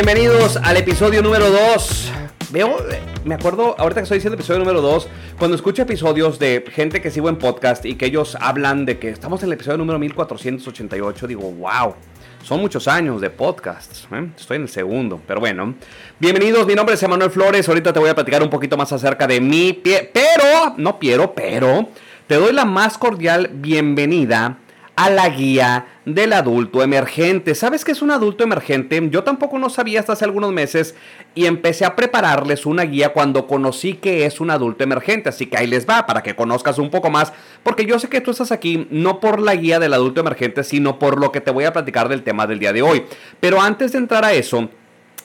Bienvenidos al episodio número 2. Veo, me acuerdo, ahorita que estoy diciendo episodio número 2, cuando escucho episodios de gente que sigo en podcast y que ellos hablan de que estamos en el episodio número 1488, digo, wow. Son muchos años de podcasts. ¿eh? Estoy en el segundo, pero bueno. Bienvenidos, mi nombre es Emanuel Flores. Ahorita te voy a platicar un poquito más acerca de pie. Pero, no quiero, pero te doy la más cordial bienvenida a la guía del adulto emergente. ¿Sabes qué es un adulto emergente? Yo tampoco no sabía hasta hace algunos meses y empecé a prepararles una guía cuando conocí que es un adulto emergente. Así que ahí les va para que conozcas un poco más, porque yo sé que tú estás aquí no por la guía del adulto emergente, sino por lo que te voy a platicar del tema del día de hoy. Pero antes de entrar a eso,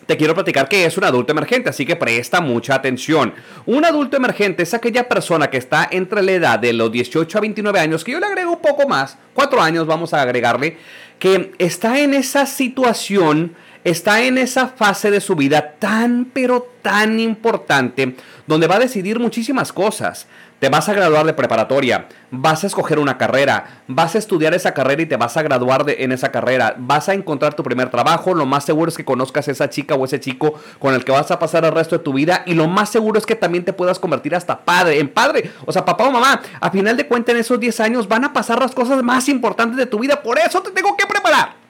te quiero platicar que es un adulto emergente, así que presta mucha atención. Un adulto emergente es aquella persona que está entre la edad de los 18 a 29 años, que yo le agrego un poco más, 4 años vamos a agregarle, que está en esa situación, está en esa fase de su vida tan, pero tan importante, donde va a decidir muchísimas cosas. Te vas a graduar de preparatoria, vas a escoger una carrera, vas a estudiar esa carrera y te vas a graduar en esa carrera, vas a encontrar tu primer trabajo, lo más seguro es que conozcas a esa chica o ese chico con el que vas a pasar el resto de tu vida y lo más seguro es que también te puedas convertir hasta padre, en padre, o sea, papá o mamá, a final de cuentas en esos 10 años van a pasar las cosas más importantes de tu vida, por eso te tengo que preparar.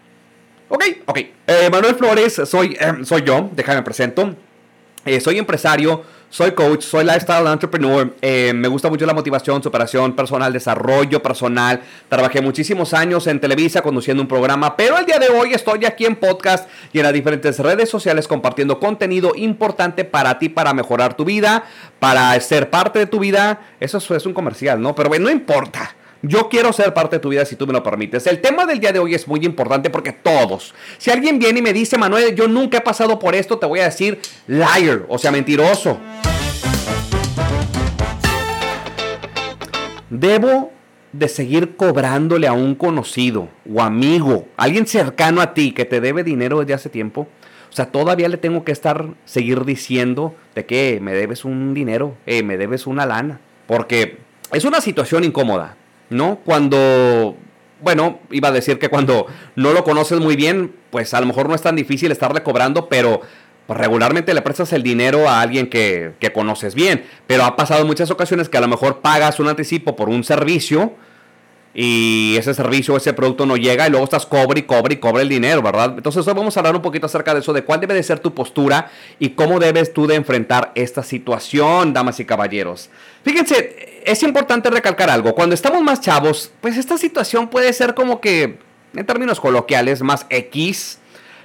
Ok, ok. Eh, Manuel Flores, soy, eh, soy yo, déjame presento. Eh, soy empresario, soy coach, soy lifestyle entrepreneur. Eh, me gusta mucho la motivación, superación personal, desarrollo personal. Trabajé muchísimos años en Televisa conduciendo un programa, pero el día de hoy estoy aquí en podcast y en las diferentes redes sociales compartiendo contenido importante para ti, para mejorar tu vida, para ser parte de tu vida. Eso es un comercial, ¿no? Pero bueno, no importa. Yo quiero ser parte de tu vida si tú me lo permites. El tema del día de hoy es muy importante porque todos, si alguien viene y me dice, Manuel, yo nunca he pasado por esto, te voy a decir liar, o sea, mentiroso. Debo de seguir cobrándole a un conocido o amigo, alguien cercano a ti que te debe dinero desde hace tiempo. O sea, todavía le tengo que estar, seguir diciendo de que me debes un dinero, eh, me debes una lana. Porque es una situación incómoda. ¿No? Cuando, bueno, iba a decir que cuando no lo conoces muy bien, pues a lo mejor no es tan difícil estarle cobrando, pero pues, regularmente le prestas el dinero a alguien que, que conoces bien. Pero ha pasado muchas ocasiones que a lo mejor pagas un anticipo por un servicio y ese servicio, ese producto no llega y luego estás cobre y cobre y cobre el dinero, ¿verdad? Entonces hoy vamos a hablar un poquito acerca de eso, de cuál debe de ser tu postura y cómo debes tú de enfrentar esta situación, damas y caballeros. Fíjense, es importante recalcar algo, cuando estamos más chavos, pues esta situación puede ser como que, en términos coloquiales, más X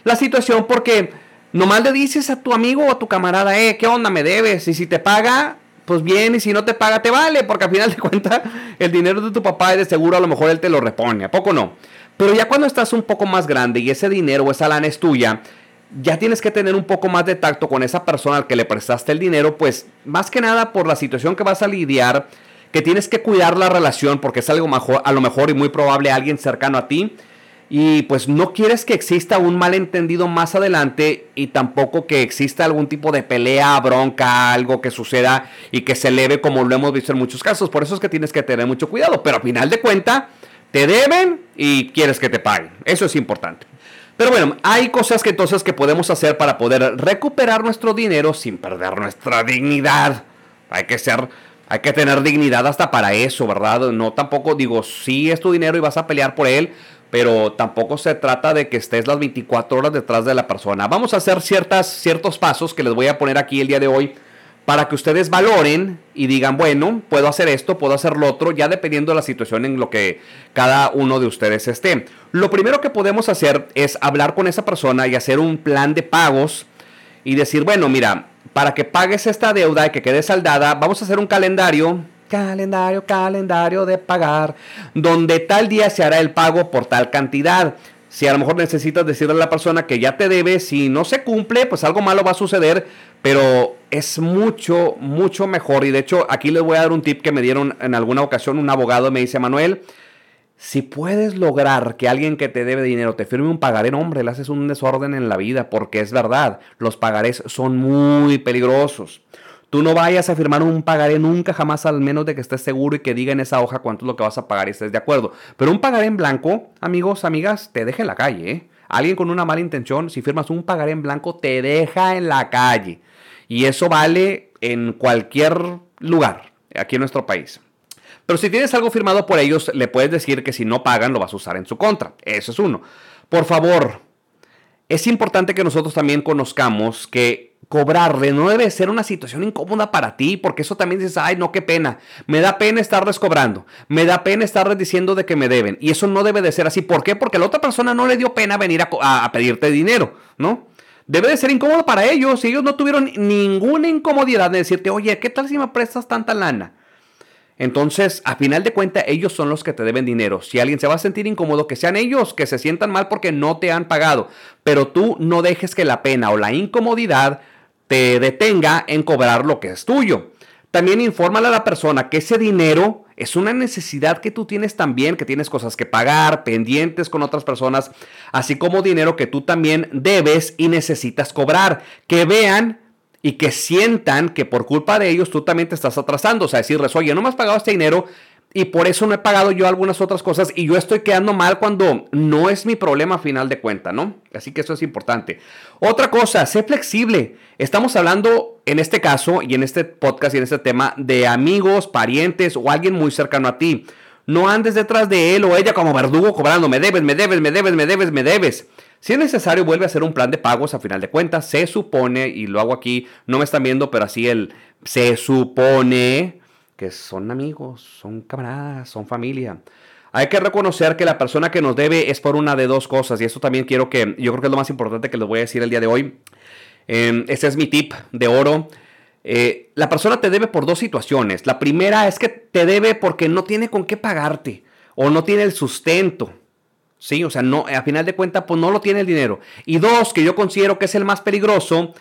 la situación porque nomás le dices a tu amigo o a tu camarada, eh, ¿qué onda me debes? Y si te paga, pues bien, y si no te paga, te vale, porque al final de cuentas, el dinero de tu papá es de seguro, a lo mejor él te lo repone, ¿a poco no? Pero ya cuando estás un poco más grande y ese dinero o esa lana es tuya, ya tienes que tener un poco más de tacto con esa persona al que le prestaste el dinero, pues más que nada por la situación que vas a lidiar, que tienes que cuidar la relación porque es algo mejor, a lo mejor y muy probable alguien cercano a ti y pues no quieres que exista un malentendido más adelante y tampoco que exista algún tipo de pelea, bronca, algo que suceda y que se eleve como lo hemos visto en muchos casos. Por eso es que tienes que tener mucho cuidado. Pero al final de cuenta, te deben y quieres que te paguen. Eso es importante. Pero bueno, hay cosas que entonces que podemos hacer para poder recuperar nuestro dinero sin perder nuestra dignidad. Hay que ser hay que tener dignidad hasta para eso, ¿verdad? No tampoco digo, sí es tu dinero y vas a pelear por él, pero tampoco se trata de que estés las 24 horas detrás de la persona. Vamos a hacer ciertas, ciertos pasos que les voy a poner aquí el día de hoy para que ustedes valoren y digan, bueno, puedo hacer esto, puedo hacer lo otro, ya dependiendo de la situación en lo que cada uno de ustedes esté. Lo primero que podemos hacer es hablar con esa persona y hacer un plan de pagos y decir, bueno, mira, para que pagues esta deuda y que quede saldada, vamos a hacer un calendario calendario, calendario de pagar, donde tal día se hará el pago por tal cantidad. Si a lo mejor necesitas decirle a la persona que ya te debe, si no se cumple, pues algo malo va a suceder, pero es mucho, mucho mejor. Y de hecho, aquí les voy a dar un tip que me dieron en alguna ocasión un abogado, me dice, Manuel, si puedes lograr que alguien que te debe dinero te firme un pagaré, hombre, le haces un desorden en la vida, porque es verdad, los pagarés son muy peligrosos. Tú no vayas a firmar un pagaré nunca jamás al menos de que estés seguro y que diga en esa hoja cuánto es lo que vas a pagar y estés de acuerdo. Pero un pagaré en blanco, amigos, amigas, te deja en la calle, ¿eh? Alguien con una mala intención, si firmas un pagaré en blanco, te deja en la calle. Y eso vale en cualquier lugar, aquí en nuestro país. Pero si tienes algo firmado por ellos, le puedes decir que si no pagan, lo vas a usar en su contra. Eso es uno. Por favor, es importante que nosotros también conozcamos que cobrarle no debe ser una situación incómoda para ti, porque eso también dices, ay, no, qué pena. Me da pena estarles cobrando. Me da pena estarles diciendo de que me deben. Y eso no debe de ser así. ¿Por qué? Porque la otra persona no le dio pena venir a, a pedirte dinero, ¿no? Debe de ser incómodo para ellos. Si ellos no tuvieron ninguna incomodidad de decirte, oye, ¿qué tal si me prestas tanta lana? Entonces, a final de cuentas, ellos son los que te deben dinero. Si alguien se va a sentir incómodo, que sean ellos, que se sientan mal porque no te han pagado. Pero tú no dejes que la pena o la incomodidad te detenga en cobrar lo que es tuyo. También infórmale a la persona que ese dinero es una necesidad que tú tienes también, que tienes cosas que pagar, pendientes con otras personas, así como dinero que tú también debes y necesitas cobrar. Que vean y que sientan que por culpa de ellos tú también te estás atrasando. O sea, decirles, oye, no me has pagado este dinero y por eso no he pagado yo algunas otras cosas y yo estoy quedando mal cuando no es mi problema a final de cuenta, ¿no? Así que eso es importante. Otra cosa, sé flexible. Estamos hablando en este caso y en este podcast y en este tema de amigos, parientes o alguien muy cercano a ti. No andes detrás de él o ella como verdugo cobrando, me debes, me debes, me debes, me debes, me debes. Si es necesario, vuelve a hacer un plan de pagos a final de cuentas. Se supone, y lo hago aquí, no me están viendo, pero así el se supone que son amigos, son camaradas, son familia. Hay que reconocer que la persona que nos debe es por una de dos cosas, y eso también quiero que, yo creo que es lo más importante que les voy a decir el día de hoy. Eh, ese es mi tip de oro. Eh, la persona te debe por dos situaciones. La primera es que te debe porque no tiene con qué pagarte o no tiene el sustento. Sí, o sea, no, a final de cuentas, pues no lo tiene el dinero. Y dos, que yo considero que es el más peligroso,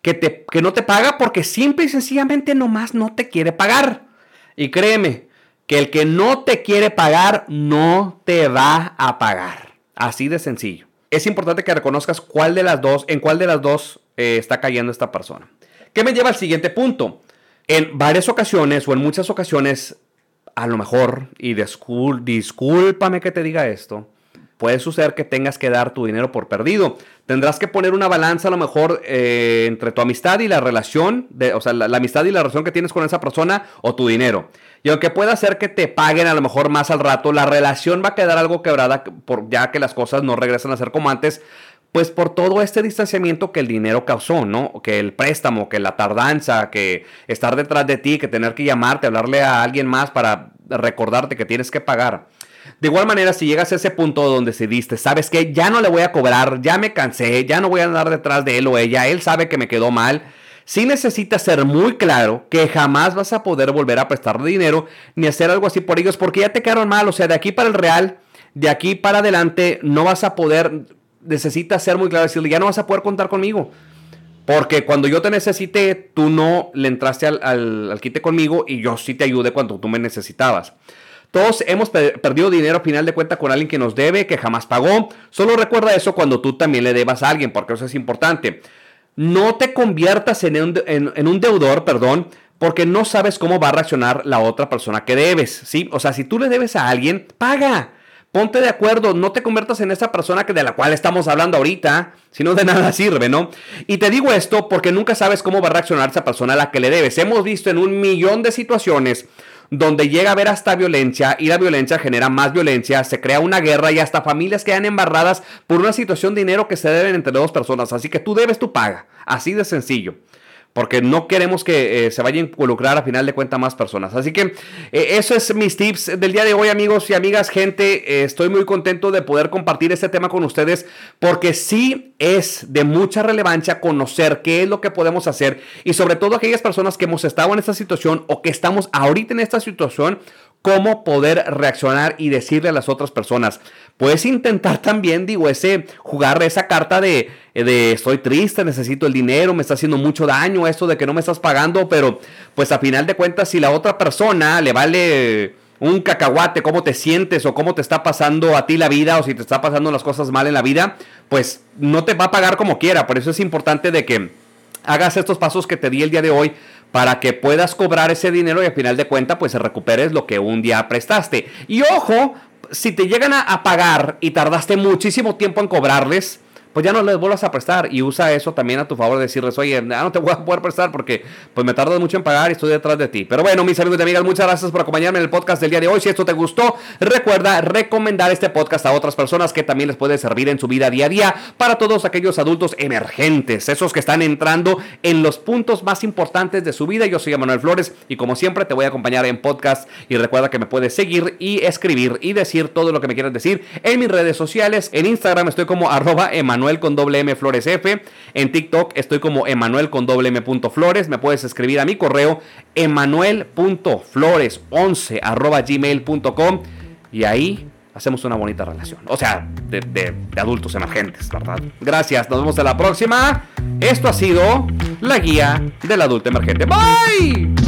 que, te, que no te paga porque simple y sencillamente nomás no te quiere pagar. Y créeme, que el que no te quiere pagar no te va a pagar. Así de sencillo. Es importante que reconozcas cuál de las dos, en cuál de las dos eh, está cayendo esta persona. ¿Qué me lleva al siguiente punto? En varias ocasiones o en muchas ocasiones, a lo mejor, y discúlpame que te diga esto, puede suceder que tengas que dar tu dinero por perdido. Tendrás que poner una balanza a lo mejor eh, entre tu amistad y la relación, de, o sea, la, amistad y la relación que tienes con esa persona o tu dinero. Y aunque pueda ser que te paguen a lo mejor más al rato, la relación va a quedar algo quebrada por, ya que las cosas no regresan a ser como antes, pues por todo este distanciamiento que el dinero causó, ¿no? Que el préstamo, que la tardanza, que estar detrás de ti, que tener que llamarte, hablarle a alguien más para recordarte que tienes que pagar. De igual manera, si llegas a ese punto donde se diste, sabes que ya no le voy a cobrar, ya me cansé, ya no voy a andar detrás de él o ella, él sabe que me quedó mal. Si necesitas ser muy claro que jamás vas a poder volver a prestarle dinero ni hacer algo así por ellos porque ya te quedaron mal. O sea, de aquí para el real, de aquí para adelante, no vas a poder. Necesitas ser muy claro, decirle, ya no vas a poder contar conmigo. Porque cuando yo te necesité, tú no le entraste al, al quite conmigo y yo sí te ayudé cuando tú me necesitabas. Todos hemos perdido dinero a final de cuenta con alguien que nos debe, que jamás pagó. Solo recuerda eso cuando tú también le debas a alguien, porque eso es importante. No te conviertas en un, en un deudor, perdón, porque no sabes cómo va a reaccionar la otra persona que debes, ¿sí? O sea, si tú le debes a alguien, paga. Ponte de acuerdo, no te conviertas en esa persona que de la cual estamos hablando ahorita, si no de nada sirve, ¿no? Y te digo esto porque nunca sabes cómo va a reaccionar esa persona a la que le debes. Hemos visto en un millón de situaciones donde llega a haber hasta violencia y la violencia genera más violencia, se crea una guerra y hasta familias quedan embarradas por una situación de dinero que se deben entre dos personas. Así que tú debes, tu paga. Así de sencillo porque no queremos que eh, se vaya a involucrar a final de cuentas más personas. Así que eh, eso es mis tips del día de hoy, amigos y amigas, gente. Eh, estoy muy contento de poder compartir este tema con ustedes porque sí es de mucha relevancia conocer qué es lo que podemos hacer y sobre todo aquellas personas que hemos estado en esta situación o que estamos ahorita en esta situación cómo poder reaccionar y decirle a las otras personas. Puedes intentar también, digo, ese jugar esa carta de, de estoy triste, necesito el dinero, me está haciendo mucho daño esto de que no me estás pagando, pero pues a final de cuentas si la otra persona le vale un cacahuate, cómo te sientes o cómo te está pasando a ti la vida o si te está pasando las cosas mal en la vida, pues no te va a pagar como quiera. Por eso es importante de que hagas estos pasos que te di el día de hoy para que puedas cobrar ese dinero y al final de cuentas pues recuperes lo que un día prestaste. Y ojo, si te llegan a, pagar y tardaste muchísimo tiempo en cobrarles, pues ya no les vuelvas a prestar y usa eso también a tu favor, decirles, oye, no te voy a poder prestar porque pues me tardo mucho en pagar y estoy detrás de ti. Pero bueno, mis amigos y amigas, muchas gracias por acompañarme en el podcast del día de hoy. Si esto te gustó, recuerda recomendar este podcast a otras personas que también les puede servir en su vida día a día para todos aquellos adultos emergentes, esos que están entrando en los puntos más importantes de su vida. Yo soy Emanuel Flores y como siempre te voy a acompañar en podcast y recuerda que me puedes seguir y escribir y decir todo lo que me quieras decir en mis redes sociales. En Instagram estoy como arroba Emanuel con doble M Flores F. En TikTok estoy como Emanuel con doble M punto Flores. Me puedes escribir a mi correo emanuel.flores11 arroba gmail.com y ahí hacemos una bonita relación. O sea, de, de, adultos emergentes, ¿verdad? Gracias, nos vemos en la próxima. Esto ha sido la guía del adulto emergente. Bye.